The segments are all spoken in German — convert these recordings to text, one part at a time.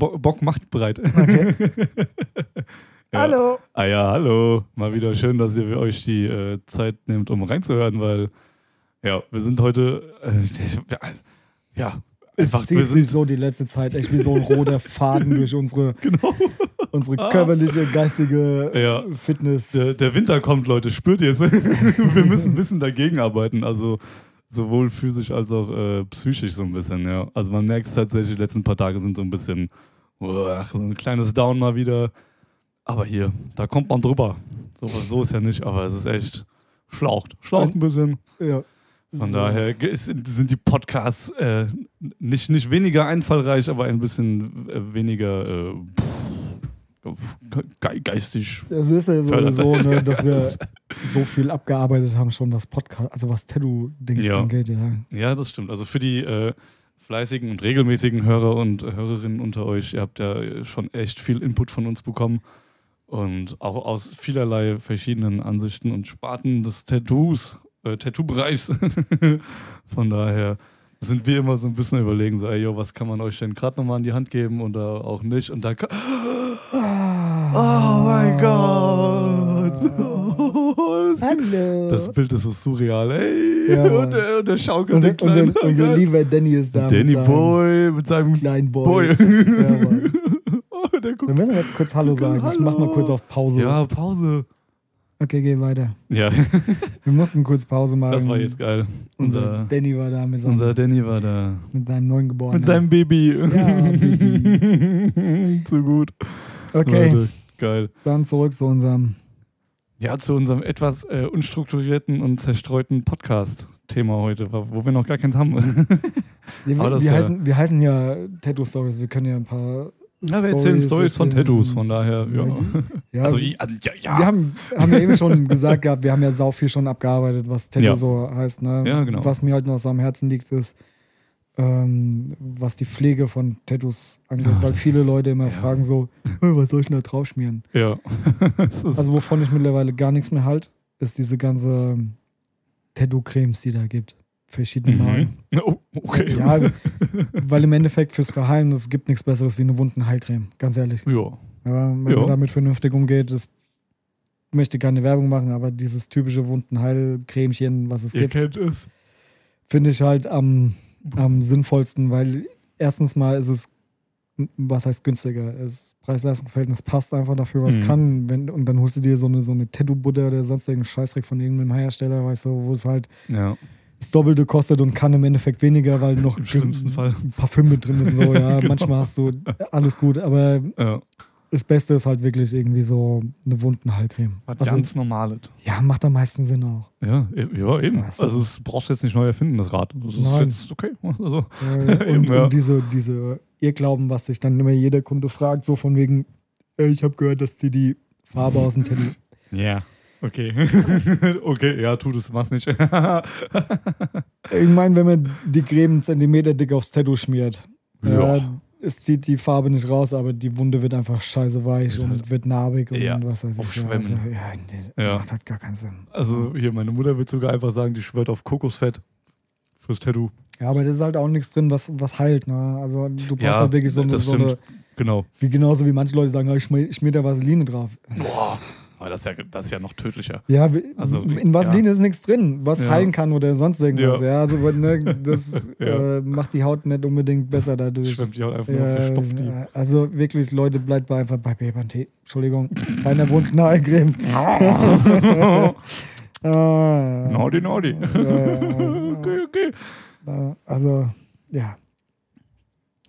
Bo Bock macht bereit. Okay. Ja. Hallo. Ah ja, hallo. Mal wieder schön, dass ihr euch die äh, Zeit nehmt, um reinzuhören, weil ja, wir sind heute äh, ja, Es einfach, zieht sich so die letzte Zeit echt wie so ein roter Faden durch unsere, genau. unsere körperliche, geistige Ja. Fitness. Der, der Winter kommt, Leute, spürt ihr es? wir müssen ein bisschen dagegen arbeiten, also sowohl physisch als auch äh, psychisch so ein bisschen, ja. Also man merkt es tatsächlich, die letzten paar Tage sind so ein bisschen, uah, so ein kleines Down mal wieder. Aber hier, da kommt man drüber. So, so ist ja nicht, aber es ist echt schlaucht. Schlaucht ein bisschen. ja. Von So. daher ist- sind die Podcasts äh, nicht, nicht weniger einfallreich, aber ein bisschen äh, weniger äh, ge geistig. Es ist ja sowieso, ne, dass wir so viel abgearbeitet haben, schon was Podcast, also was Tattoo-Dings Ja. angeht, ja. Ja, das stimmt. Also für die äh, fleißigen und regelmäßigen Hörer und Hörerinnen unter euch, ihr habt ja schon echt viel Input von uns bekommen. Und auch aus vielerlei verschiedenen Ansichten und Sparten des Tattoos, äh, Tattoo-Bereichs. von daher sind wir immer so ein bisschen überlegen, so, ey, yo, was kann man euch denn gerade nochmal in die Hand geben oder auch nicht? Und da Oh mein Gott! Hallo. Das Bild ist so surreal, ey. Ja, und, der, und der schaukelt unser, unser, unser Geil. lieber Danny ist da. Danny mit Boy mit seinem Kleinen Boy. Boy. Ja, Mann. oh, der guckt. Wir müssen jetzt kurz Hallo sagen. Ich mach mal Hallo. kurz auf Pause. Ja, Pause. Okay, geh weiter. Ja, Wir mussten kurz Pause machen. das war jetzt geil. Unser Unser, Danny war da mit seinem, unser Danny war da. mit seinem neuen Geborenen. Mit seinem Baby. Baby. Zu gut. okay, Leute, geil. dann zurück zu unserem. Ja, zu unserem etwas äh, unstrukturierten und zerstreuten Podcast-Thema heute, wo wir noch gar keins haben. Wir, Aber das wir, ja- heißen, wir heißen ja Tattoo Stories. Wir können ja ein paar. ja, wir erzählen Stories von. Tattoos, von daher, ja. Ja, Ja, Also, wir, also, ja, ja. wir haben, haben ja eben schon gesagt gehabt, wir haben ja sau viel schon abgearbeitet, was Tattoo Ja. so heißt. Ne? Ja, genau. Was mir halt noch so am Herzen liegt, ist, ähm, was die Pflege von Tattoos angeht. Ja, weil das viele ist- Leute immer ja. fragen so, "Hey, was soll ich denn da drauf schmieren? ja. Ist- Also wovon ich mittlerweile gar nichts mehr halt, ist diese ganze Tattoo-Cremes, die da gibt. Verschiedene Marken. mhm. oh, okay. Ja, weil im Endeffekt fürs Verheilen, es gibt nichts Besseres wie eine Wundenheilcreme, ganz ehrlich. ja. Wenn man damit vernünftig umgeht, das möchte keine Werbung machen, aber dieses typische Wundenheilcremchen, was es Ihr gibt, finde ich halt am, am sinnvollsten, weil erstens mal ist es, was heißt günstiger? Das Preis-Leistungs-Verhältnis passt einfach dafür, was Mhm. kann. Wenn, und dann holst du dir so eine, so eine Tattoo-Butter oder sonst irgendeinen Scheißdreck von irgendeinem Hersteller, weißt du, wo es halt Ja. das Doppelte kostet und kann im Endeffekt weniger, weil noch Im schlimmsten Fall. Parfüm mit drin ist. So, ja, Genau. manchmal hast du alles gut, aber Ja. Das Beste ist halt wirklich irgendwie so eine Wundenheilcreme. Was Also, ganz Normales. ja, macht am meisten Sinn auch. Ja, e- ja, eben. Ach so. Also, das brauchst du jetzt nicht neu erfinden, das Rad. Das ist Nein. jetzt okay. Also, Äh, Eben, und, ja. und diese, diese Irrglauben, was sich dann immer jeder Kunde fragt, so von wegen, ich habe gehört, dass die die Farbe aus dem Tattoo. ja. Okay. okay, ja, tu das, mach's nicht. Ich meine, wenn man die Creme einen Zentimeter dick aufs Tattoo schmiert, Ja. äh, es zieht die Farbe nicht raus, aber die Wunde wird einfach scheiße weich Wird und halt- wird narbig und Ja, was weiß ich. aufschwemmen. Also, ja, das Ja. macht halt gar keinen Sinn. Also, hier, meine Mutter wird sogar einfach sagen, die schwört auf Kokosfett fürs Tattoo. Ja, aber da ist halt auch nichts drin, was, was heilt. Ne? Also du brauchst Ja, halt wirklich so eine, so eine. Genau. wie genauso wie manche Leute sagen, ich schmier, schmier da Vaseline drauf. Boah. Aber das ist ja, das ist ja noch tödlicher. Ja, Also, in Vaseline ist nichts drin, was Ja. heilen kann oder sonst irgendwas. Ja. Ja, also ne, das Ja. äh, macht die Haut nicht unbedingt besser dadurch. Schwemmt die Haut einfach nur, Ja, verstopft die. ja, also wirklich, Leute, bleibt bei einfach bei Bebantee. Entschuldigung, bei einer Wundnagelcreme. ah, Naughty, naughty. Ja. okay, okay. also, ja.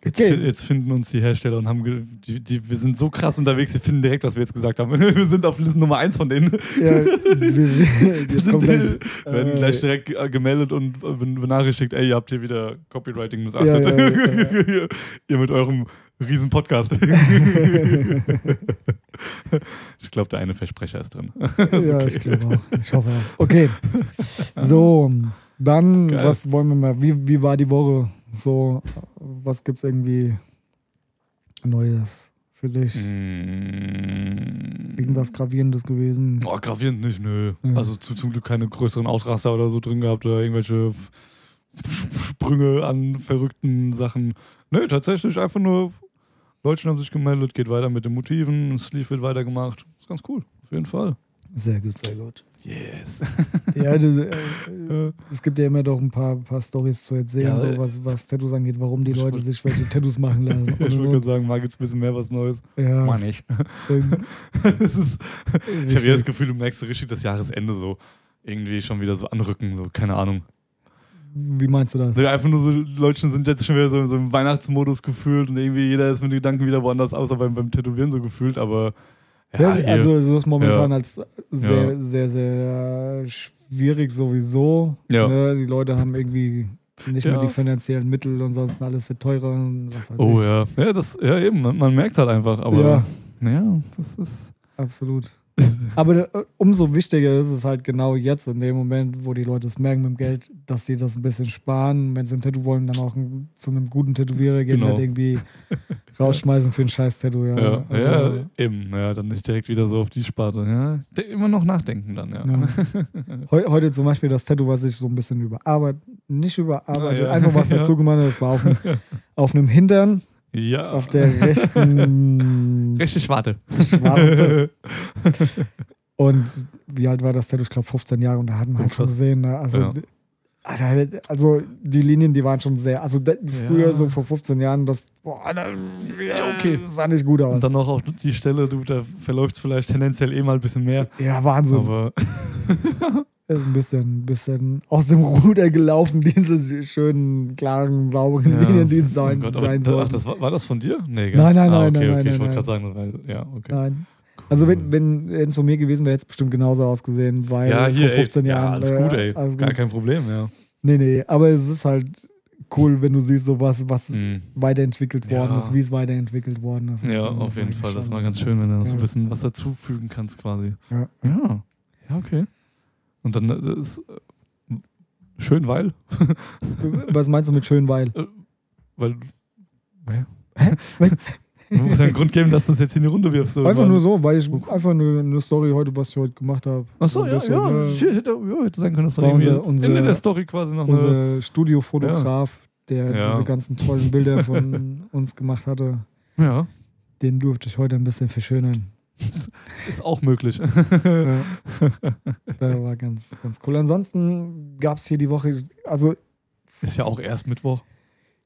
Jetzt, Okay. jetzt finden uns die Hersteller und haben, die, die, wir sind so krass unterwegs, die finden direkt, was wir jetzt gesagt haben. Wir sind auf Liste Nummer eins von denen. Ja, wir, wir, jetzt sind, gleich, werden äh, gleich direkt äh, gemeldet und äh, ben- benachrichtigt, ey, ihr habt hier wieder Copywriting missachtet. ja, ja, ihr, ihr mit eurem riesen Podcast. ich glaube, der eine Versprecher ist drin. ja, okay. ich glaube auch. Ich hoffe auch. Okay. So, dann, Geil. was wollen wir mal? Wie, wie war die Woche? So, was gibt's irgendwie Neues für dich? Mm. Irgendwas Gravierendes gewesen? Oh, gravierend nicht, nö. Ja. Also zu, zum Glück keine größeren Ausraster oder so drin gehabt oder irgendwelche Sprünge an verrückten Sachen. Nö, tatsächlich einfach nur Leute haben sich gemeldet, geht weiter mit den Motiven, Sleeve wird weitergemacht. Ist ganz cool, auf jeden Fall. Sehr gut, sehr gut. Yes. Ja, du, äh, es gibt ja immer doch ein paar, paar Stories zu erzählen, Ja, so äh, was, was Tattoos angeht, warum die Leute sich welche Tattoos machen lassen. ich würde gerade sagen, mal gibt's ein bisschen mehr was Neues. ja, Mal nicht. ähm, Es ist, ich habe ja das Gefühl, du merkst so richtig das Jahresende so irgendwie schon wieder so anrücken, so, keine Ahnung. Wie meinst du das? Also einfach nur so, die Leute sind jetzt schon wieder so, so im Weihnachtsmodus gefühlt und irgendwie jeder ist mit den Gedanken wieder woanders, außer beim, beim Tätowieren so gefühlt, aber ja, Ja, also es ist momentan Ja. als sehr, Ja. sehr, sehr schwierig sowieso. Ja. Ne? Die Leute haben irgendwie nicht mehr die finanziellen Mittel und sonst alles wird teurer oh ich. ja, ja, das, ja eben, man, man merkt halt einfach, aber ja, das ist, Absolut. Aber äh, umso wichtiger ist es halt genau jetzt, in dem Moment, wo die Leute es merken mit dem Geld, dass sie das ein bisschen sparen. Wenn sie ein Tattoo wollen, dann auch ein, zu einem guten Tätowierer gehen, Genau. nicht irgendwie rausschmeißen für ein scheiß Tattoo. Ja, ja, Also, ja, eben, ja, dann nicht direkt wieder so auf die Sparte, ja, immer noch nachdenken dann, ja. Ja. Heu, heute zum Beispiel das Tattoo, was ich so ein bisschen überarbeitet, nicht überarbeitet, Ah, einfach was dazu gemacht habe, das war auf, dem, auf einem Hintern, Ja, auf der rechten richtig Schwarte. Schwarte. Und wie alt war das Tattoo? Ich glaube 15 Jahre und da hat man Oh, halt schon gesehen, ne? also, Ja. Alter, also die Linien, die waren schon sehr, also da, früher Ja. so vor 15 Jahren, das, boah, da, Ja, okay. das sah nicht gut aus. Und dann noch auf die Stelle, du, da verläuft es vielleicht tendenziell eh mal ein bisschen mehr, ja, Wahnsinn. aber ist ein bisschen, bisschen aus dem Ruder gelaufen, diese schönen, klaren, sauberen Ja. Linien, die es Oh sein, aber sein ach, das war, war das von dir? Nee? Nein, nein, ah, nein, okay, nein, okay. nein, ich wollte gerade sagen, weil, ja, okay. Nein. Also wenn, wenn es von mir gewesen wäre, hätte es bestimmt genauso ausgesehen, weil Ja, hier, vor 15 ey, Jahren. Ja, alles äh, gut, ey. alles Gar gut. kein Problem, ja. Nee, nee, aber es ist halt cool, wenn du siehst, so was, was Mhm. weiterentwickelt worden Ja. ist, wie es weiterentwickelt worden ist. Ja, auf jeden Fall. Das ist schon- mal ganz schön, wenn du noch so ein bisschen was dazufügen kannst, quasi. Ja. Ja, ja, okay. Und dann äh, ist äh, schön, weil, Was meinst du mit schön, weil? weil, hä? Man muss ja einen Grund geben, dass du das jetzt in die Runde wirfst. so Einfach über- nur so, weil ich einfach eine, eine Story heute, was ich heute gemacht habe. Ach so, ein ja, bisschen, ja. äh, Shit, hätte, ja, hätte sein können, dass du war unser- unser- in der Story quasi noch eine. Unser Studiofotograf, der Ja. diese ganzen tollen Bilder von uns gemacht hatte, Ja, den durfte ich heute ein bisschen verschönern. ist auch möglich. Ja. Der war ganz, ganz cool. Ansonsten gab es hier die Woche, also ist ja auch erst Mittwoch.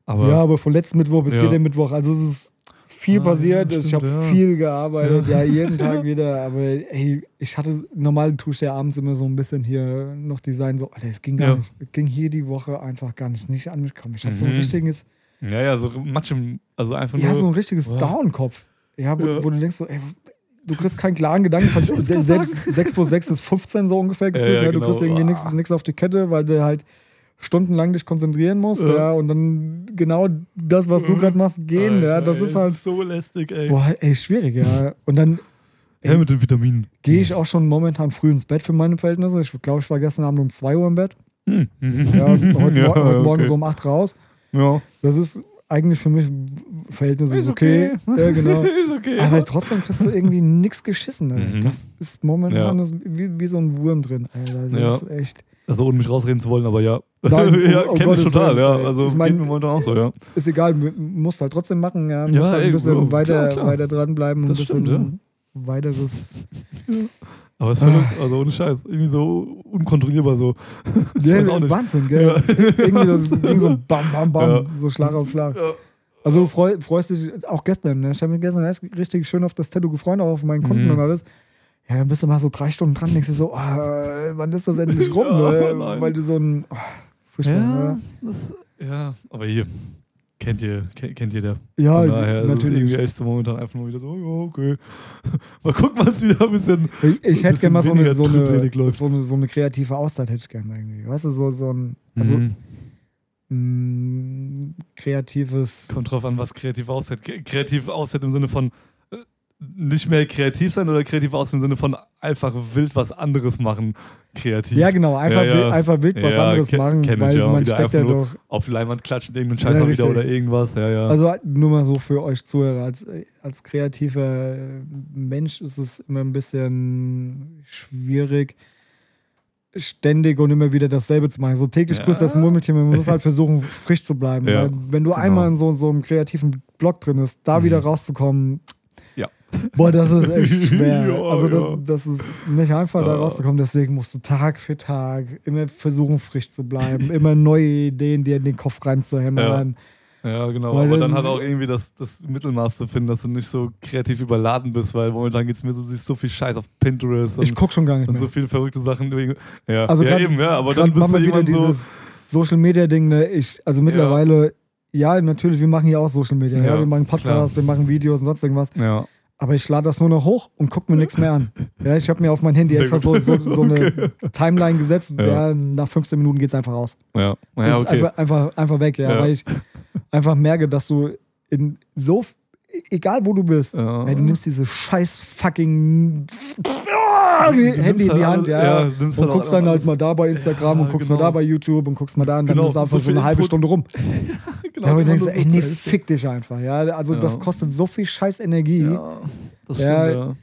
Aber ja, aber von letzten Mittwoch bis Ja. hier der Mittwoch. Also es ist viel Ah, passiert. ja, ich habe ja. viel gearbeitet, ja. jeden Tag wieder. Aber ey, ich hatte, normal tue ich ja abends immer so ein bisschen hier noch Design. So, Alter, es ging gar Ja. nicht. Es ging hier die Woche einfach gar nicht, nicht an mich gekommen. Ich hatte so ein Mhm. richtiges, ja, ja, so Matsch im, also einfach ja, nur. so ein richtiges Wow. Down-Kopf. Ja, wo, Ja. wo du denkst so, ey, du kriegst keinen klaren Gedanken. Wollte grad 6, 6 plus 6 ist 15 so ungefähr gefühlt. ja, ne? Du genau. kriegst irgendwie Ah. nichts auf die Kette, weil du halt stundenlang dich konzentrieren musst. Ja. Ja, und dann genau das, was du gerade machst, gehen. Alter, ja, das ey, ist halt so lästig, ey. Boah, ey, schwierig, ja. Und dann Ja, mit den Vitaminen. gehe ich auch schon momentan früh ins Bett für meine Verhältnisse. Ich glaube, ich war gestern Abend um 2 Uhr im Bett. Hm. Ja, heute, heute Morgen okay. so um 8 raus. Ja. Das ist eigentlich für mich Verhältnisse Ist ist okay. okay. Ja, genau. ist okay. Aber trotzdem kriegst du irgendwie nichts geschissen. Ey. Mhm. Das ist momentan Ja. das wie, wie so ein Wurm drin. Ey. Das Ja. ist echt. Also ohne mich rausreden zu wollen, aber ja. Nein, ja, um kenn ich total, Willen, ja. ey. Also Ich mein- geht mir momentan auch so, ja. Ist egal, mu- musst halt trotzdem machen. Ja, Ja, musst halt ey, ein bisschen Bro, weiter, klar, klar. weiter dranbleiben und ein bisschen stimmt, weiteres. Aber es ist verrückt, also ohne Scheiß. Irgendwie so unkontrollierbar so. Ja. Wahnsinn, gell? Ja. Irgendwie das ging so bam, bam, bam, Ja. so Schlag auf Schlag. Ja. Also du freu, freust dich auch gestern. Ne? Ich habe mich gestern richtig schön auf das Tattoo gefreut, auch auf meinen Kunden Mhm. und alles. Ja, dann bist du mal so drei Stunden dran, denkst du so, ah, wann ist das endlich rum? Ne? Weil du so ein. Oh, furchtbar, Ja, ne? das, ja, aber hier. Kennt ihr, kennt, kennt jeder. Ja, Von daher ist es natürlich. irgendwie echt so momentan einfach nur wieder so, ja, okay. Mal gucken, was wieder ein bisschen. Ich, ich hätte gerne mal so eine, so, eine, so, eine, so eine kreative Auszeit, hätte ich gerne irgendwie. Weißt du, so, so ein also, Mhm. mh, kreatives. Kommt drauf an, was kreativ aussieht. Kreativ aussieht im Sinne von nicht mehr kreativ sein oder kreativ aussehen im Sinne von einfach wild was anderes machen. Kreativ. Ja, genau, einfach, Ja, ja. wild, einfach wild was Ja, anderes machen, weil man Wieder steckt ja doch. Auf Leinwand klatschen, irgendeinen Scheiß mal wieder oder irgendwas. Ja, ja. Also nur mal so für euch Zuhörer, als, als kreativer Mensch ist es immer ein bisschen schwierig, ständig und immer wieder dasselbe zu machen. So täglich grüßt das Murmeltier, man muss halt versuchen, frisch zu bleiben. Wenn du genau. einmal in so, so einem kreativen Block drin ist, da Mhm. wieder rauszukommen. Ja. Boah, das ist echt schwer. Ja, also das, ja. das ist nicht einfach, da Ja. rauszukommen. Deswegen musst du Tag für Tag immer versuchen, frisch zu bleiben, immer neue Ideen dir in den Kopf reinzuhämmern. Ja, genau. Weil aber dann halt auch irgendwie das, das Mittelmaß zu finden, dass du nicht so kreativ überladen bist, weil momentan geht es mir so, siehst so viel Scheiß auf Pinterest und, Ich guck schon gar nicht und mehr. so viele verrückte Sachen. Ja, Also ja grad- eben, ja, aber dann bist du wir wieder so, dieses Social Media Ding. Ne? Ich, also mittlerweile, ja. natürlich, wir machen hier auch Social Media. Ja, Ja, wir machen Podcasts, wir machen Videos und sonst irgendwas. ja, Aber ich lade das nur noch hoch und gucke mir nichts mehr an. Ja, ich habe mir auf mein Handy Sehr extra so, so, so eine Timeline gesetzt. Ja. Ja. nach 15 Minuten geht es einfach raus. ja, ja, ist okay. einfach, einfach, einfach weg, ja, weil ich einfach merke, dass du in so, egal wo du bist, Ja. ey, du nimmst diese scheiß fucking Handy in halt die Hand, alles- ja, ja, und halt guckst dann halt alles- mal da bei Instagram und guckst genau. mal da bei YouTube und guckst mal da und dann Genau, ist einfach so so, eine halbe Input. Stunde rum. genau, Ja, immer denkst, nur ey, nee, fick dich einfach, ja, also das kostet so viel scheiß Energie. Ja, das stimmt, ja.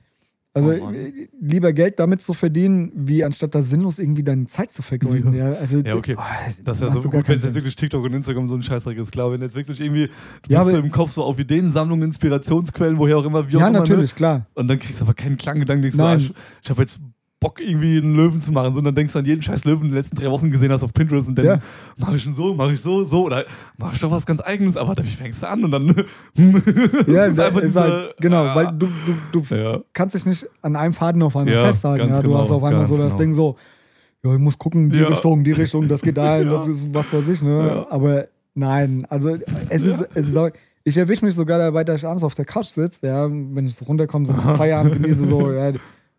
Also Oh äh, lieber Geld damit zu verdienen, wie anstatt da sinnlos irgendwie deine Zeit zu vergeuden. Ja, also, Ja, okay. oh, Das ist ja so gut, wenn es jetzt wirklich TikTok und Instagram so ein Scheißdreck ist. Klar, wenn jetzt wirklich irgendwie, du Ja, bist so im Kopf so auf Ideensammlungen, Inspirationsquellen, woher auch immer, wie auch ja, immer. natürlich, klar. Ne? Und dann kriegst du aber keinen Klanggedanken, Nein. ah, ich, ich habe jetzt Bock, irgendwie einen Löwen zu machen, sondern denkst du an jeden scheiß Löwen, den du in den letzten drei Wochen gesehen hast auf Pinterest und dann Ja. mach ich ihn so, mach ich so, so, oder mach ich doch was ganz eigenes, aber wie fängst du an? Und dann Ja, ist einfach ist diese- halt, genau, ah. weil du, du, du Ja. kannst dich nicht an einem Faden auf einmal Ja, festhalten. Ja, du genau, hast auf einmal so das genau. Ding so, ja, ich muss gucken, die Ja. Richtung, die Richtung, das geht dahin, Ja. das ist was weiß ich, ne? Ja. Aber nein, also es ist, es ist auch, ich erwische mich sogar dabei, dass ich abends auf der Couch sitze, ja, wenn ich so runterkomme, so Feierabend genieße, so, ja,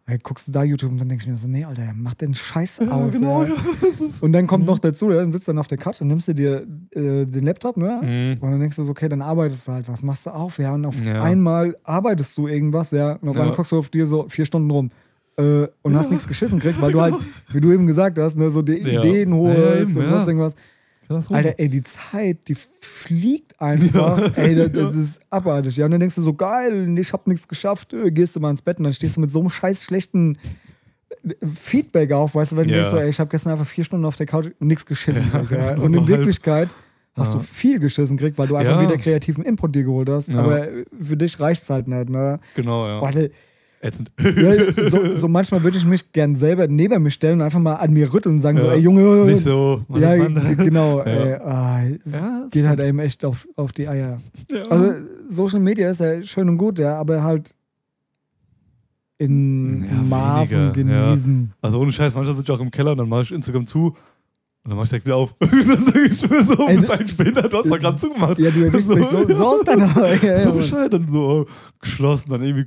Hey, guckst du da YouTube und dann denkst du mir so, nee, Alter, mach den Scheiß aus. genau, Ja. Das ist- Und dann kommt noch dazu, ja, dann sitzt dann auf der Couch und nimmst du dir äh, den Laptop, ne? Mhm. Und dann denkst du so, okay, dann arbeitest du halt was, machst du auf, ja, und auf Ja. einmal arbeitest du irgendwas, ja, und auf einmal Ja. guckst du auf dir so vier Stunden rum. Äh, und hast nichts geschissen gekriegt, weil du halt, wie du eben gesagt hast, ne, so die Ja. Ideen holst und sonst irgendwas. Alter, ey, die Zeit, die fliegt einfach. Ey, das, das ist abartig. Ja, und dann denkst du so, geil, ich hab nichts geschafft, äh, gehst du mal ins Bett und dann stehst du mit so einem scheiß schlechten äh, Feedback auf, weißt du, wenn du denkst, so, ey, ich habe gestern einfach vier Stunden auf der Couch und nichts geschissen. Ja, Und in. Wirklichkeit hast du viel geschissen gekriegt, weil du einfach wieder kreativen Input dir geholt hast. Aber äh, für dich reicht's halt nicht. Ne? Genau, ja. Boah, Alter, Ätzend. ja, so, so manchmal würde ich mich gern selber neben mich stellen und einfach mal an mir rütteln und sagen so, Ja. ey Junge, Nicht so. ja, genau. Ja. Ey, ah, es Ja, geht halt eben echt auf, auf die Eier. Also Social Media ist ja schön und gut, ja, aber halt in Maßen weniger, genießen. Also ohne Scheiß, manchmal sitze ich auch im Keller und dann mache ich Instagram zu und dann mache ich direkt wieder auf. und dann denke ich mir so, Ey, bis ein später, du hast doch gerade zugemacht. Ja, du erwischst dich so, so oft dann. Ja, so bescheid, dann so oh, geschlossen, dann irgendwie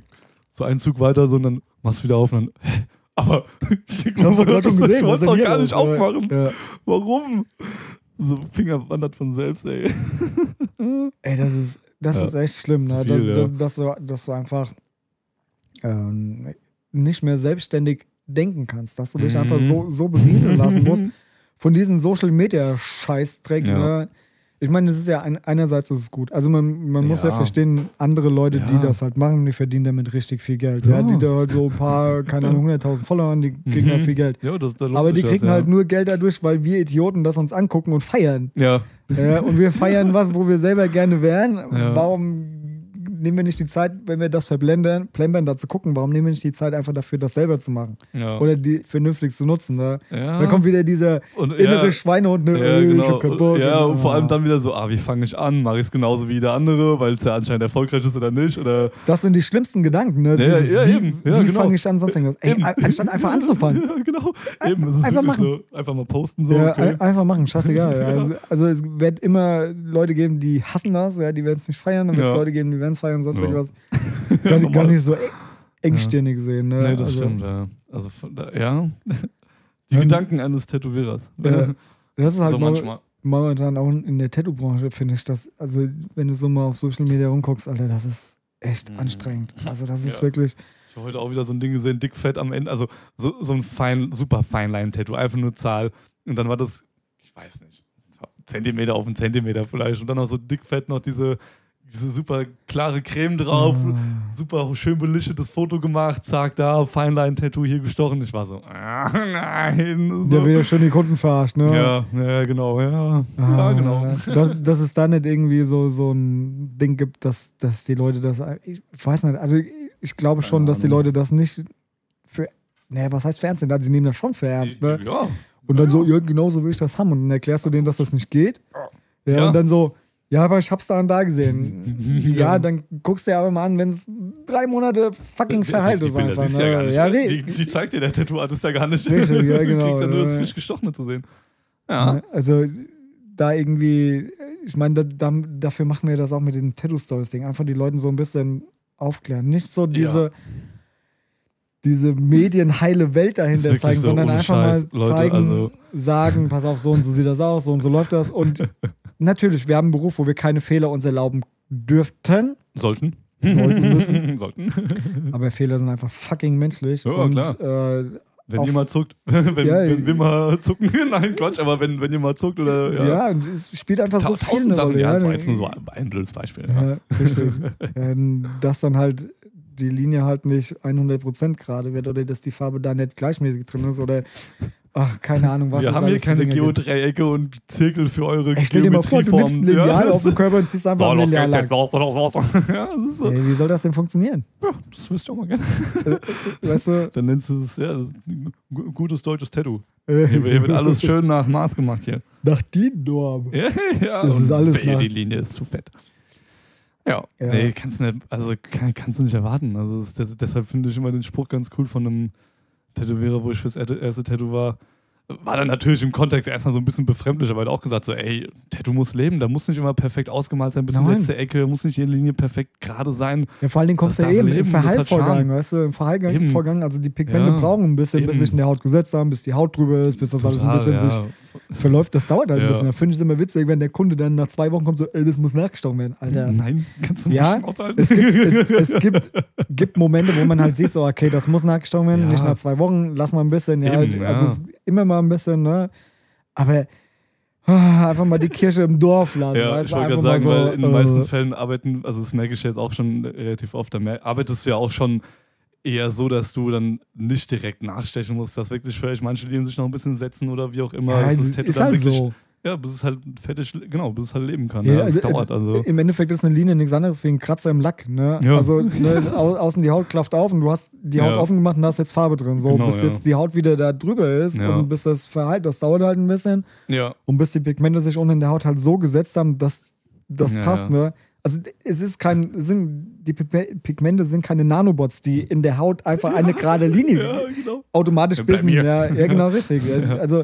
so einen Zug weiter, so und dann machst du wieder auf und dann, aber ich hab's doch gerade schon gesehen. Ich was wollte doch gar los? nicht aufmachen. Ja. Warum? So Finger wandert von selbst, ey. Ey, das ist, das Ja. ist echt schlimm, ne? Viel, dass, ja. dass, dass, du, dass du einfach ähm, nicht mehr selbstständig denken kannst, dass du dich Mhm. einfach so, so berieseln lassen musst von diesem Social Media Scheißdreck. Ja. Ne? Ich meine, es ist ja ein, einerseits ist es gut. Also man, man muss ja Ja. verstehen, andere Leute, die Ja. das halt machen, die verdienen damit richtig viel Geld. Ja, Ja. die da halt so ein paar, keine Ahnung, 100.000 Follower haben, die kriegen Mhm. halt viel Geld. Ja, das, da Aber die das, kriegen ja. halt nur Geld dadurch, weil wir Idioten das uns angucken und feiern. Ja, und wir feiern was, wo wir selber gerne wären. Warum nehmen wir nicht die Zeit, wenn wir das verblendern, plempern, da zu gucken, warum nehmen wir nicht die Zeit einfach dafür, das selber zu machen? ja. Oder die vernünftig zu nutzen? Ne? ja. Da kommt wieder dieser und, innere ja, Schweinehund, ne? Ja, äh, ich genau. hab keinen Bock. Ja, und vor allem Ah. dann wieder so, ah, wie fange ich an? Mache ich es genauso wie der andere, weil es ja anscheinend erfolgreich ist oder nicht? Oder Das sind die schlimmsten Gedanken, ne? Ja, Dieses, ja, wie eben. Wie genau. fange ich an, sonst irgendwas? Ey, anstatt einfach anzufangen. ja, genau. Eben, einfach machen. so, einfach mal posten so, Ja, okay. ein- einfach machen, scheißegal. Also, also es wird immer Leute geben, die hassen das, ja, die werden es nicht feiern, dann wird es. Leute geben, die werden es feiern, sonst Ja. irgendwas. Gar, nicht- gar nicht so eng, engstirnig sehen. Ne? Nee, das also, stimmt, ja. Also, ja. Die Ähm, Gedanken eines Tätowierers. Ja. Das ist halt so manchmal. momentan auch in der Tattoo-Branche, finde ich das. Also, wenn du so mal auf Social Media rumguckst, Alter, das ist echt Mhm. anstrengend. Also, das ist Ja. wirklich. Ich habe heute auch wieder so ein Ding gesehen, dick, fett am Ende. Also, so, so ein fein, super Feinlein-Tattoo, einfach nur Zahl. Und dann war das, ich weiß nicht, Zentimeter auf einen Zentimeter vielleicht. Und dann auch so dick, fett noch diese super klare Creme drauf, super schön belichtetes Foto gemacht, zack, da, Feinline-Tattoo hier gestochen. Ich war so, ah, nein. Der So. wieder schon die Kunden verarscht, ne? Ja, ja, genau, ja. Ja, Ah, genau. Dass, dass es da nicht irgendwie so, so ein Ding gibt, dass, dass die Leute das. Ich weiß nicht, also ich, glaube schon, dass die. Leute das nicht für. Ne, was heißt Fernsehen? Also, sie nehmen das schon für ernst, ne? Ja. Und dann so, ja, genau so will ich das haben. Und dann erklärst du denen, dass das nicht geht. Ja, Ja. und dann so, ja, aber ich hab's da und da gesehen. ja, Ja. dann guckst du dir aber mal an, wenn es drei Monate fucking verheilt ist einfach. du ja, Ne? nicht. Ja, re- die, die zeigt dir der Tattoo-Artist ja gar nicht. Richtig, ja, Du genau, kriegst ja nur das ja. frisch gestochene zu sehen. Ja. Ne? Also da irgendwie, ich meine, da, da, dafür machen wir das auch mit den Tattoo-Stories-Ding. Einfach die Leuten so ein bisschen aufklären. Nicht so diese, diese medienheile Welt dahinter zeigen, so, sondern einfach Scheiß, mal Leute, zeigen, also- sagen, pass auf, so und so sieht das aus, so und so läuft das. Und natürlich, wir haben einen Beruf, wo wir keine Fehler uns erlauben dürften, Sollten. Sollten müssen. Sollten. aber Fehler sind einfach fucking menschlich. Ja, und klar. Äh, Wenn Auf- jemand zuckt, wenn, Ja, wenn wir mal zucken, nein, Quatsch, aber wenn, wenn jemand zuckt oder ja. ja, es spielt einfach so Ta- viel eine tausend Sachen, Rolle. ja, das war jetzt nur so ein blödes Beispiel. Ja, richtig. ähm, dass dann halt die Linie halt nicht 100% gerade wird oder dass die Farbe da nicht gleichmäßig drin ist oder ach, keine Ahnung, was wir haben hier keine. Geodreiecke und Zirkel für eure Ey, stell dir mal vor, du nimmst ein. Lineal ja. auf den Körper und ziehst einfach So, ein Lineal lang. los, los, los. Ja, so. Ey, wie soll das denn funktionieren? Ja, das wüsste ich auch mal gerne. Weißt du? Dann nennst du es, ja, gutes deutsches Tattoo. Äh, Hier, wird- hier wird alles schön nach Maß gemacht hier. nach die Norm. Ja, ja. Das ist alles nach- die Linie ist zu fett. Ja, Ja. nee, kannst du nicht, also kann, kannst du nicht erwarten. Also ist, des- deshalb finde ich immer den Spruch ganz cool von einem Tätowierer, wo ich fürs erste erste Tattoo war. War dann natürlich im Kontext erstmal so ein bisschen befremdlich, aber er hat auch gesagt, so, ey, Tattoo muss leben, da muss nicht immer perfekt ausgemalt sein, bis in die letzte Ecke, muss nicht jede Linie perfekt gerade sein. Ja, vor allen Dingen kommst du ja eben im leben, Verheilvorgang, weißt du, im. Verheilvorgang, also die Pigmente Ja. brauchen ein bisschen, bis Eben. sich in der Haut gesetzt haben, bis die Haut drüber ist, bis das alles ein Total, bisschen ja. sich verläuft. Das dauert halt ein Ja. bisschen. Da finde ich es immer witzig, wenn der Kunde dann nach zwei Wochen kommt, so, ey, das muss nachgestochen werden. Alter, Nein, kannst du Ja, nicht aushalten. es gibt, es, es gibt, gibt Momente, wo man halt sieht, so, okay, das muss nachgestochen werden, Ja. nicht nach zwei Wochen, lass mal ein bisschen, ja, Eben, ja. also es ist immer mal ein bisschen, ne, aber ah, einfach mal die Kirche im Dorf lassen, Ja, weißt ich wollte gerade sagen, so, weil in den meisten äh, Fällen arbeiten, also das merke ich jetzt auch schon relativ oft, da arbeitest du ja auch schon eher so, dass du dann nicht direkt nachstechen musst, dass wirklich vielleicht manche Linien sich noch ein bisschen setzen oder wie auch immer. ja, ist, das ist dann halt wirklich, so. Ja, bis es halt fertig, genau, bis es halt leben kann. Ja, Ja, also, dauert also. Im Endeffekt ist eine Linie nichts anderes wie ein Kratzer im Lack. Ne? Ja. Also ne, au außen die Haut klafft auf und du hast die Haut offen gemacht und da ist jetzt Farbe drin. So, Genau, bis jetzt die Haut wieder da drüber ist und bis das verheilt, das dauert halt ein bisschen. Ja, Und bis die Pigmente sich unten in der Haut halt so gesetzt haben, dass das passt. Ne? Also es ist kein, sind, die Pigme- Pigmente sind keine Nanobots, die in der Haut einfach eine gerade Linie ja, genau. automatisch bilden. Ja, ja, genau, richtig. Ja. Also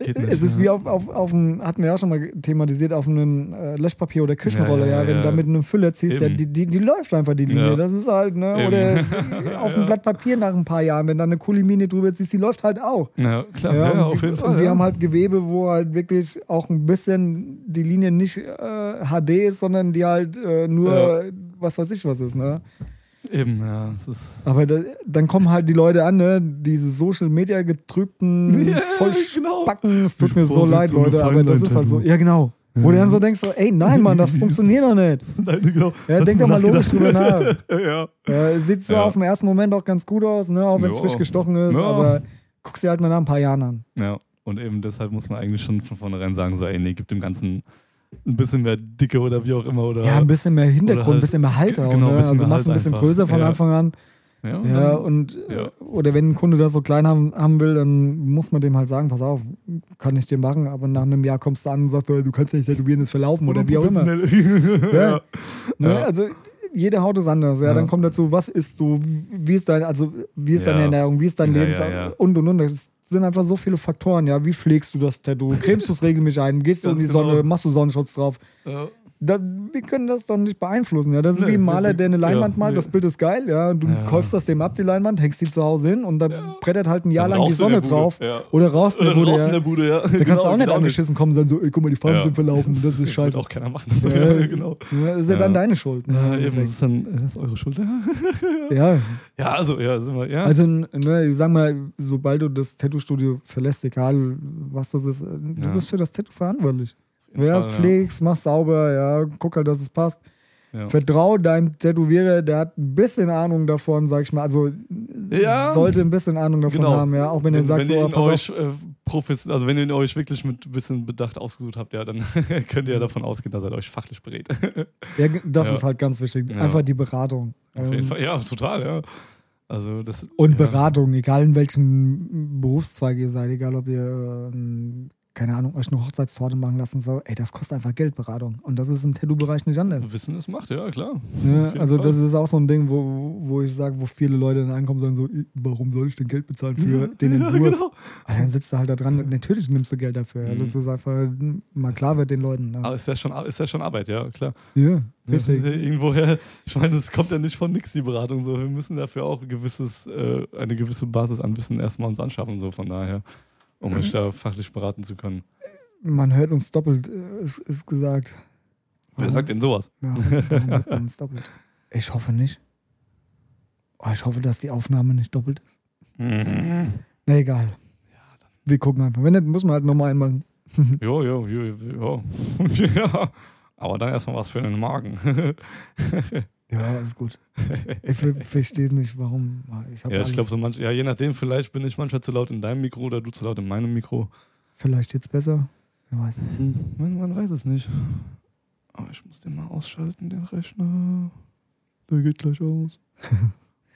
nicht, es ist ja. wie auf, auf, auf einem, hatten wir auch schon mal thematisiert, auf einem äh, Löschpapier oder Küchenrolle, Ja, ja, ja, wenn ja. du da mit einem Füller ziehst, ja, die, die, die läuft einfach die Linie. Ja. Das ist halt, ne? Eben. Oder auf einem Blatt Papier nach ein paar Jahren, wenn da eine Linie drüber ziehst, die läuft halt auch. Ja, klar, Ja, ja, auf jeden Fall. und wir ja. haben halt Gewebe, wo halt wirklich auch ein bisschen die Linie nicht äh, HD ist, sondern die halt äh, nur, Ja. was weiß ich was ist, ne? Eben, ja. Aber da, dann kommen halt die Leute an, ne? Diese Social Media getrübten Ja, Vollspacken. Es tut Ich mir so leid, so Leute, aber das ist halt so. Ja, genau. Wo du dann so denkst, so, ey, nein, Mann, das funktioniert doch nicht. Nein, genau. Ja, denk doch mal logisch drüber nachgedacht? ja. Ja, sieht so Ja. auf den ersten Moment auch ganz gut aus, ne? Auch wenn es Ja. frisch gestochen ist, Ja. aber guckst dir halt mal nach ein paar Jahren an. Ja, und eben deshalb muss man eigentlich schon von vornherein sagen, so, ey, nee, gib dem Ganzen ein bisschen mehr Dicke oder wie auch immer. Oder, Ja, ein bisschen mehr Hintergrund, halt- ein bisschen mehr Halt auch, genau, ein ne? Also machst ein Halt bisschen einfach. größer von Ja. Anfang an. Ja, und Ja, und Ja. oder wenn ein Kunde das so klein haben, haben will, dann muss man dem halt sagen, pass auf, kann ich dir machen, aber nach einem Jahr kommst du an und sagst, du kannst nicht tätowieren, ist verlaufen oder wie auch immer. Ja. Ne? Also jede Haut ist anders. Ja, dann kommt dazu, was isst du, wie ist dein, also wie ist deine. Ernährung, wie ist dein Lebens und und und. Das sind einfach so viele Faktoren. Ja, wie pflegst du das Tattoo? Cremst du es regelmäßig ein? Gehst du in die Ganz Sonne? genau. Machst du Sonnenschutz drauf? Ja. Da, wir können das doch nicht beeinflussen. Ja, das ist Nee, wie ein Maler, der eine ja, Leinwand malt. nee. Das Bild ist geil. Ja, du Ja. kaufst das dem ab, die Leinwand, hängst die zu Hause hin und dann Ja. brettert halt ein Jahr Dann lang die Sonne drauf. Ja. Oder raus in der Bude. draußen in Ja. der Bude, ja. Da kannst Genau, du auch nicht geht angeschissen kommen und sagen so, ey, guck mal, die Farben Ja. sind verlaufen. Das ist scheiße. auch keiner machen. Das Ja, genau. Ja, das ist ja, Ja. dann deine Schuld. ne, Ja, das ist dann das ist eure Schuld. Ja, Ja, also, ja, sind wir, ja. Also, ne, ich sag mal, sobald du das Tattoo-Studio verlässt, egal was das ist, äh, du Ja. bist für das Tattoo verantwortlich. Auf Ja, Fall, pflegst, mach sauber, ja, guck halt, dass es passt. Ja. Vertrau deinem Tätowierer, der hat ein bisschen Ahnung davon, sag ich mal. Also Ja. sollte ein bisschen Ahnung davon Genau. haben, ja. Auch wenn er sagt, wenn so, ihr oh, pass auf, euch, äh, profes also wenn ihr euch wirklich mit ein bisschen Bedacht ausgesucht habt, ja, dann könnt ihr ja davon ausgehen, dass er euch fachlich berät. ja, das Ja. ist halt ganz wichtig. Ja. Einfach die Beratung. Auf Ähm, jeden Fall, ja, total, ja. Also das Und ja. Beratung, egal in welchem Berufszweig ihr seid, egal ob ihr, ähm, keine Ahnung, euch eine Hochzeitstorte machen lassen so, ey, das kostet einfach Geld, Beratung. Und das ist im Tattoo-Bereich nicht anders. Wissen es macht, ja, klar. Jeden Also Fall. das ist auch so ein Ding, wo, wo ich sage, wo viele Leute dann ankommen und sagen so, warum soll ich denn Geld bezahlen für den ja, Entwurf? genau. Ah, dann sitzt du halt da dran, natürlich nimmst du Geld dafür. Ja. Mhm. Das ist einfach mal klar wird den Leuten. Aber Ne? ist ja, schon, ist ja schon Arbeit, ja, klar. Ja, richtig. ja irgendwoher, ich meine, es kommt ja nicht von nix, die Beratung. So. Wir müssen dafür auch ein gewisses, äh, eine gewisse Basis an Wissen erstmal uns anschaffen, so von daher, um Mhm. euch da fachlich beraten zu können. Man hört uns doppelt, äh, ist, ist gesagt. Wer sagt denn sowas? Ja, warum hört man uns doppelt? Ich hoffe nicht. Oh, ich hoffe, dass die Aufnahme nicht doppelt ist. Mhm. Na egal. Wir gucken einfach. Wenn nicht, muss man halt nochmal einmal. Jo, jo, jo, jo. ja. Aber dann erstmal was für den Magen. Ja, alles gut. Ich ver- verstehe nicht, warum. Ich ja, ich glaube, so manch, ja, je nachdem, vielleicht bin ich manchmal zu laut in deinem Mikro oder du zu laut in meinem Mikro. Vielleicht jetzt besser. Wer weiß. Man, man weiß es nicht. Aber ich muss den mal ausschalten, den Rechner. Der geht gleich aus.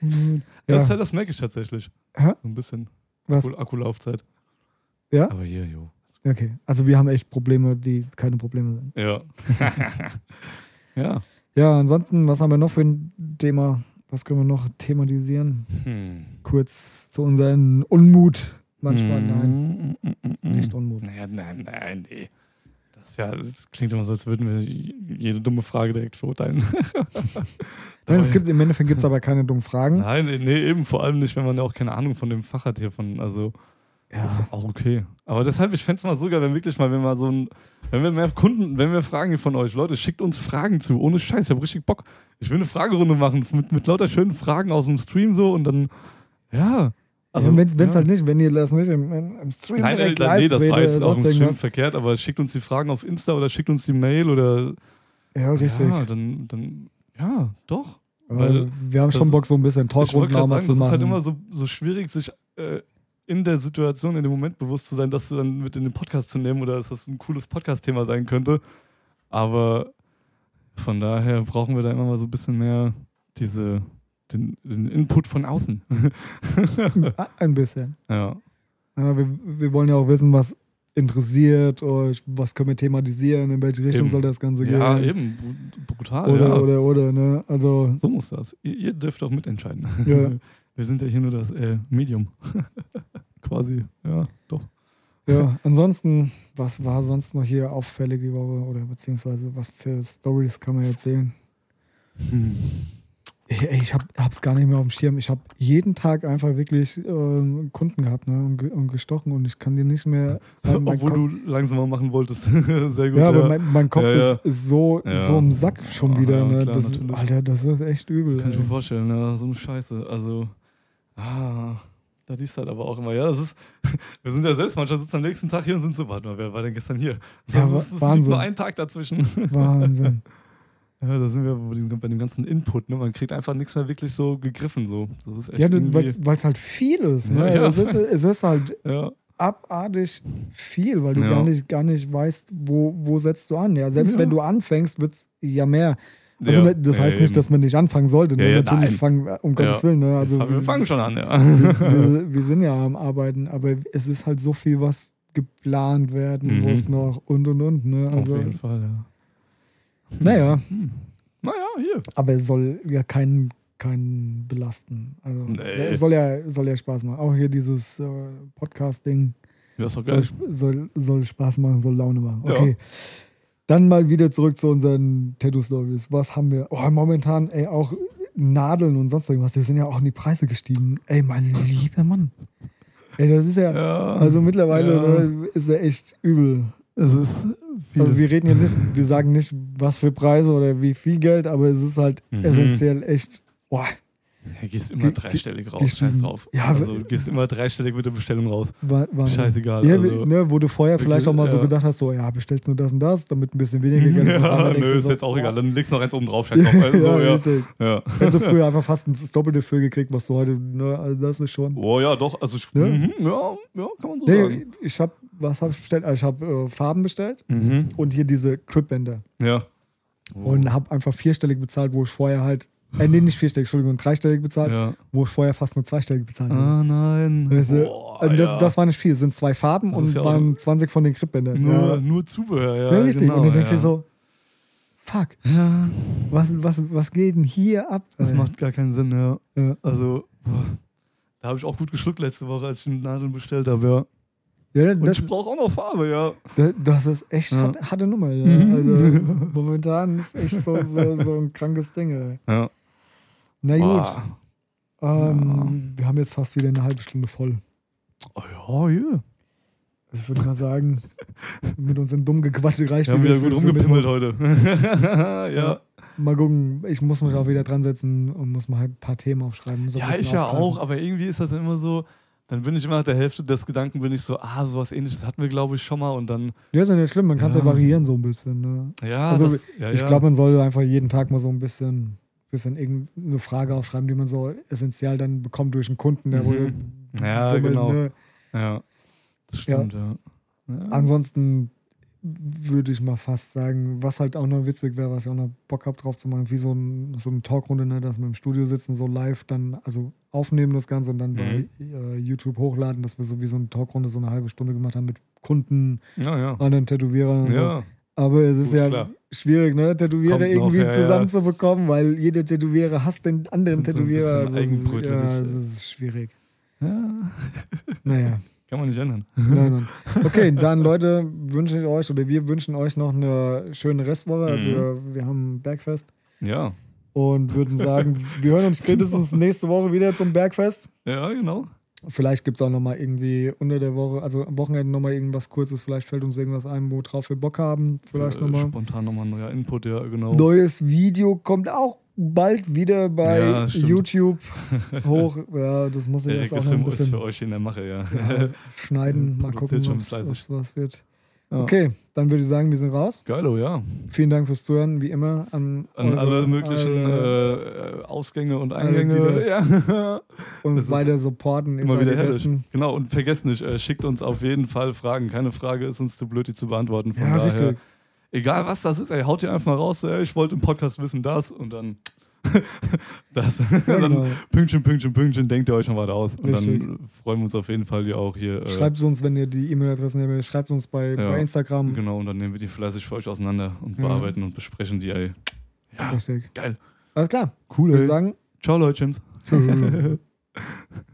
Oh ja, das, das merke ich tatsächlich. Hä? So ein bisschen. Was? Akku- Akkulaufzeit. Ja? Aber hier, jo. Okay. Also wir haben echt Probleme, die keine Probleme sind. Ja. ja. Ja, ansonsten, was haben wir noch für ein Thema? Was können wir noch thematisieren? Hm. Kurz zu unserem Unmut. Manchmal, Hm, nein, mm, mm, mm, nicht mm. Unmut. Naja, nein, nein, nee. Das, ja, das klingt immer so, als würden wir jede dumme Frage direkt verurteilen. Nein, es gibt, Im Endeffekt gibt es aber keine dummen Fragen. Nein, nee, eben vor allem nicht, wenn man ja auch keine Ahnung von dem Fach hat hiervon. Also, das Ja. ist auch okay. Aber deshalb, ich fände es mal so geil, wenn wirklich mal, wenn wir so ein, wenn wir mehr Kunden, wenn wir Fragen von euch, Leute, schickt uns Fragen zu. Ohne Scheiß, ich habe richtig Bock. Ich will eine Fragerunde machen mit, mit lauter schönen Fragen aus dem Stream so und dann, ja. Also, wenn es ja. halt nicht, wenn ihr das nicht im, im, Stream Nein, nein, direkt nein, live nee, das seht war jetzt auch Stream verkehrt, aber schickt uns die Fragen auf Insta oder schickt uns die Mail oder. Ja, richtig. Ja, dann, dann, ja, doch. Weil wir haben schon Bock, so ein bisschen Talkrunden zu machen. ist halt immer so, so schwierig, sich äh, in der Situation, in dem Moment bewusst zu sein, dass du dann mit in den Podcast zu nehmen oder dass das ein cooles Podcast-Thema sein könnte. Aber von daher brauchen wir da immer mal so ein bisschen mehr diese, den, den Input von außen. Ah, Ein bisschen. ja. Ja, wir, wir wollen ja auch wissen, was interessiert euch, was können wir thematisieren, in welche Richtung Eben. soll das Ganze ja, gehen. eben. br- Brutal. Oder, ja. oder, oder, ne? Also, So muss das. Ihr, ihr dürft auch mitentscheiden. Ja. Wir sind ja hier nur das äh, Medium. Quasi. Ja, doch. ja. Ansonsten, was war sonst noch hier auffällig die Woche oder beziehungsweise was für Stories kann man erzählen? Hm. Ich, ich hab, hab's gar nicht mehr auf dem Schirm. Ich habe jeden Tag einfach wirklich ähm, Kunden gehabt ne, und, und gestochen und ich kann dir nicht mehr sagen, Obwohl Kopf, du langsamer machen wolltest. Sehr gut. ja, aber mein, mein Kopf Ja, ja. Ist, ist so, Ja. so im Sack schon Ja, wieder. ja, Ne? klar, das. Alter, das ist echt übel. Kann ich ey. mir vorstellen, ja, so eine Scheiße. Also, ah, da liest halt aber auch immer, ja, das ist, wir sind ja selbst manchmal sitzen am nächsten Tag hier und sind so, warte mal, wer war denn gestern hier? Das Ja, ist, wa- es liegt Wahnsinn. nur ein Tag dazwischen. Wahnsinn. Ja, da sind wir bei dem, bei dem ganzen Input, ne? Man kriegt einfach nichts mehr wirklich so gegriffen, so. Das ist echt Ja, weil es halt viel ist. Ne? Ja, ja. Es, ist es ist halt ja, abartig viel, weil du gar, nicht, gar nicht weißt, wo, wo setzt du an. Ja, selbst wenn du anfängst, wird es ja mehr. Also ja, ne, das ja, heißt nicht, eben. dass man nicht anfangen sollte. Ne? Ja, ja, Natürlich nein. fangen, um Gottes Willen. Ne? Also wir, fangen schon an, ja. wir, wir, wir sind ja am Arbeiten, aber es ist halt so viel, was geplant werden Mhm. muss noch und und und. Ne? Auf Also, jeden Fall, ja. naja, Hm. Naja, hier. aber es soll ja keinen keinen belasten. Also, Nee. es soll ja, soll ja Spaß machen. Auch hier dieses äh, Podcast-Ding. Ja, ist doch Soll, geil. sp- soll, soll Spaß machen, soll Laune machen. Ja. Dann mal wieder zurück zu unseren Tattoo-Stories. Was haben wir? Oh, momentan, ey, auch Nadeln und sonst irgendwas, die sind ja auch in die Preise gestiegen. Ey, mein lieber Mann. Ey, das ist ja, Ja. also mittlerweile Ja. ne, ist ja echt übel. Es ist viel. Also wir reden hier nicht, wir sagen nicht, was für Preise oder wie viel Geld, aber es ist halt Mhm. essentiell echt, boah, Ja, gehst immer Ge- dreistellig raus, scheiß drauf. Ja, also gehst immer dreistellig mit der Bestellung raus. Wa- Wahnsinn. Scheißegal. Ja, also, ne, wo du vorher vielleicht auch mal so ja. gedacht hast, so, ja, bestellst nur das und das, damit ein bisschen weniger Geld ist. Ja, nö, ist so, jetzt auch boah. egal. Dann legst du noch eins oben drauf, scheiß drauf. Also, ja, ja, richtig. ja. Hättest du früher einfach fast das Doppelte für gekriegt, was du heute, ne, also das ist schon. Oh ja, doch. Also, ich, Ne? mhm, ja, ja, kann man so Nee, sagen. ich habe, was habe ich bestellt? Also ich habe äh, Farben bestellt Mhm. und hier diese Cripbänder. Ja. Und habe einfach vierstellig bezahlt, wo ich vorher halt, äh, nee, nicht vierstellig, Entschuldigung, dreistellig bezahlt, ja. wo ich vorher fast nur zweistellig bezahlt habe. Ah, nein. Du? Boah, also das, ja. das war nicht viel, es sind zwei Farben und ja waren 20 von den Cripbändern. nur, nur Zubehör, ja. ja, richtig. Genau, und dann denkst du dir so, fuck, Ja, was, was, was geht denn hier ab? das ey? macht gar keinen Sinn, ja. Also, boah, da habe ich auch gut geschluckt letzte Woche, als ich eine Nadel bestellt habe, ja. Ja, Und das, ich brauche auch noch Farbe, ja. das, das ist echt Ja. harte, harte Nummer. Ja. Mhm. Also momentan ist echt so, so, so ein krankes Ding. Ey. Ja. Na gut, ähm, wir haben jetzt fast wieder eine halbe Stunde voll. Oh ja, ja. Also ich würde mal sagen, mit unserem dummen Gequatsche reicht Wir haben wieder gut rumgepimmelt heute. ja. Mal gucken, ich muss mich auch wieder dran setzen und muss mal halt ein paar Themen aufschreiben. So Ja, ich ja aufgreifen. auch, aber irgendwie ist das dann immer so, dann bin ich immer nach der Hälfte des Gedanken, bin ich so, ah, sowas ähnliches hatten wir, glaube ich, schon mal und dann, Ja, ist ja nicht schlimm, man kann es ja. Ja. variieren so ein bisschen. Ne? ja, Also, das, ja, Ich ja. glaube, man soll einfach jeden Tag mal so ein bisschen, bisschen irgendeine Frage aufschreiben, die man so essentiell dann bekommt durch einen Kunden, der Mhm. wohl. Ja, man, genau. ne, Ja, das stimmt, ja. ja. Ansonsten würde ich mal fast sagen, was halt auch noch witzig wäre, was ich auch noch Bock habe drauf zu machen, wie so, ein, so eine Talkrunde, ne, dass wir im Studio sitzen, so live dann, also aufnehmen das Ganze und dann bei äh, YouTube hochladen, dass wir so wie so eine Talkrunde so eine halbe Stunde gemacht haben mit Kunden, Ja, ja. anderen Tätowierern und so. Ja, Aber es ist Gut, ja klar. schwierig, ne, Tätowierer Kommt noch, irgendwie ja, ja. zusammenzubekommen, weil jeder Tätowierer hasst den anderen Sind so Tätowierer. bisschen Also, ist- ja, ja. es ist schwierig. ja. Naja. Kann man nicht ändern. Nein, nein. Okay, dann Leute, wünsche ich euch oder wir wünschen euch noch eine schöne Restwoche. Also Mhm. wir haben Bergfest Ja. und würden sagen, wir hören uns spätestens nächste Woche wieder zum Bergfest. Ja, genau. Vielleicht gibt es auch nochmal irgendwie unter der Woche, also am Wochenende nochmal irgendwas Kurzes. Vielleicht fällt uns irgendwas ein, wo drauf wir Bock haben. Vielleicht Äh, nochmal. Spontan nochmal ein neuer Input, ja, genau. Neues Video kommt auch bald wieder bei Ja. YouTube hoch. Ja, das muss ich jetzt auch noch ein im- ist bisschen für euch in der Mache, ja. ja, schneiden. Mal gucken, ob es was wird. Okay, dann würde ich sagen, wir sind raus. Geilo, ja. Vielen Dank fürs Zuhören, wie immer. An, An alle möglichen alle, äh, Ausgänge und alle, Eingänge. die das ja. uns das weiter supporten. Immer wieder herrlich. Genau, und vergesst nicht, äh, schickt uns auf jeden Fall Fragen. Keine Frage ist uns zu blöd, die zu beantworten. Von Ja, daher, richtig. Egal was das ist, ey, haut ihr einfach mal raus, so, ey, ich wollte im Podcast wissen das und dann das. Dann genau. Pünktchen, Pünktchen, Pünktchen, denkt ihr euch noch was aus. Und Richtig. dann freuen wir uns auf jeden Fall, die auch hier. Äh, Schreibt es uns, wenn ihr die E-Mail-Adressen habt, schreibt es uns bei, Ja. bei Instagram. Genau, und dann nehmen wir die fleißig für euch auseinander und Ja. bearbeiten und besprechen die, ey. Ja, Richtig. geil. Alles klar. Cool, Ich würde ey. sagen, Ciao, Leutchens. tschüss.